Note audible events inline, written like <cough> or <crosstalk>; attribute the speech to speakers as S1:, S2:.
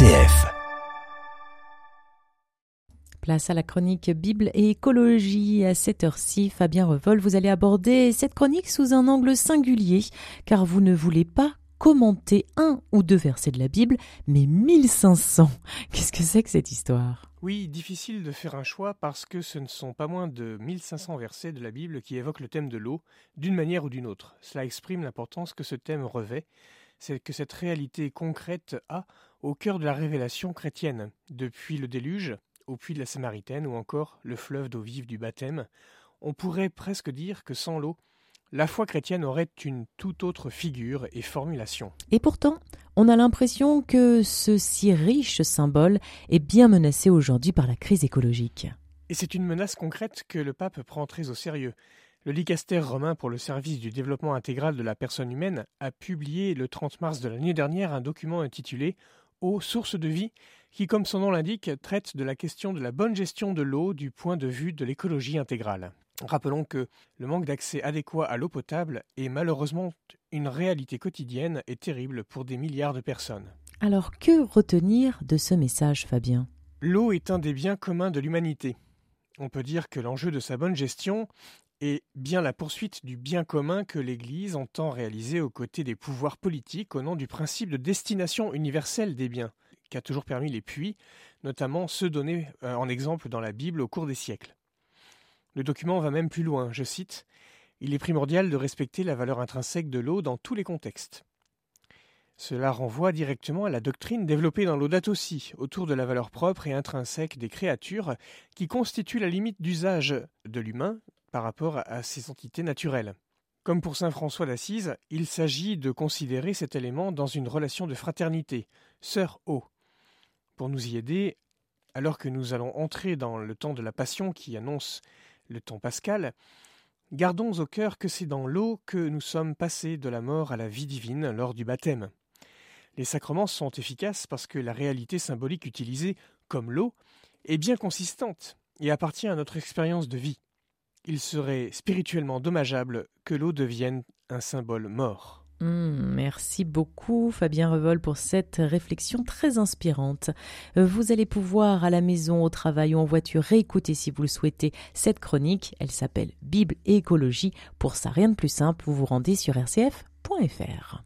S1: RCF.
S2: Place à la chronique Bible et écologie. À cette heure-ci, Fabien Revol, vous allez aborder cette chronique sous un angle singulier, car vous ne voulez pas commenter un ou deux versets de la Bible, mais 1500. <laughs> Qu'est-ce que c'est que cette histoire?
S3: Oui, difficile de faire un choix parce que ce ne sont pas moins de 1500 versets de la Bible qui évoquent le thème de l'eau, d'une manière ou d'une autre. Cela exprime l'importance que ce thème revêt c'est que cette réalité concrète a au cœur de la révélation chrétienne, depuis le déluge, au puits de la Samaritaine ou encore le fleuve d'eau vive du baptême, on pourrait presque dire que sans l'eau, la foi chrétienne aurait une toute autre figure et formulation.
S2: Et pourtant, on a l'impression que ce si riche symbole est bien menacé aujourd'hui par la crise écologique.
S3: Et c'est une menace concrète que le pape prend très au sérieux. Le Licaster romain pour le service du développement intégral de la personne humaine a publié le 30 mars de l'année dernière un document intitulé Eau, source de vie, qui, comme son nom l'indique, traite de la question de la bonne gestion de l'eau du point de vue de l'écologie intégrale. Rappelons que le manque d'accès adéquat à l'eau potable est malheureusement une réalité quotidienne et terrible pour des milliards de personnes.
S2: Alors que retenir de ce message, Fabien?
S3: L'eau est un des biens communs de l'humanité. On peut dire que l'enjeu de sa bonne gestion et bien la poursuite du bien commun que l'Église entend réaliser aux côtés des pouvoirs politiques au nom du principe de destination universelle des biens, qui a toujours permis les puits, notamment ceux donnés euh, en exemple dans la Bible au cours des siècles. Le document va même plus loin, je cite Il est primordial de respecter la valeur intrinsèque de l'eau dans tous les contextes. Cela renvoie directement à la doctrine développée dans l'Audate aussi, autour de la valeur propre et intrinsèque des créatures, qui constitue la limite d'usage de l'humain par rapport à ces entités naturelles. Comme pour saint François d'Assise, il s'agit de considérer cet élément dans une relation de fraternité, sœur eau. Pour nous y aider, alors que nous allons entrer dans le temps de la Passion qui annonce le temps pascal, gardons au cœur que c'est dans l'eau que nous sommes passés de la mort à la vie divine lors du baptême. Les sacrements sont efficaces parce que la réalité symbolique utilisée, comme l'eau, est bien consistante et appartient à notre expérience de vie il serait spirituellement dommageable que l'eau devienne un symbole mort.
S2: Hmm, merci beaucoup Fabien Revol pour cette réflexion très inspirante. Euh, vous allez pouvoir à la maison, au travail ou en voiture réécouter si vous le souhaitez cette chronique. Elle s'appelle Bible et écologie. Pour ça, rien de plus simple, vous vous rendez sur rcf.fr.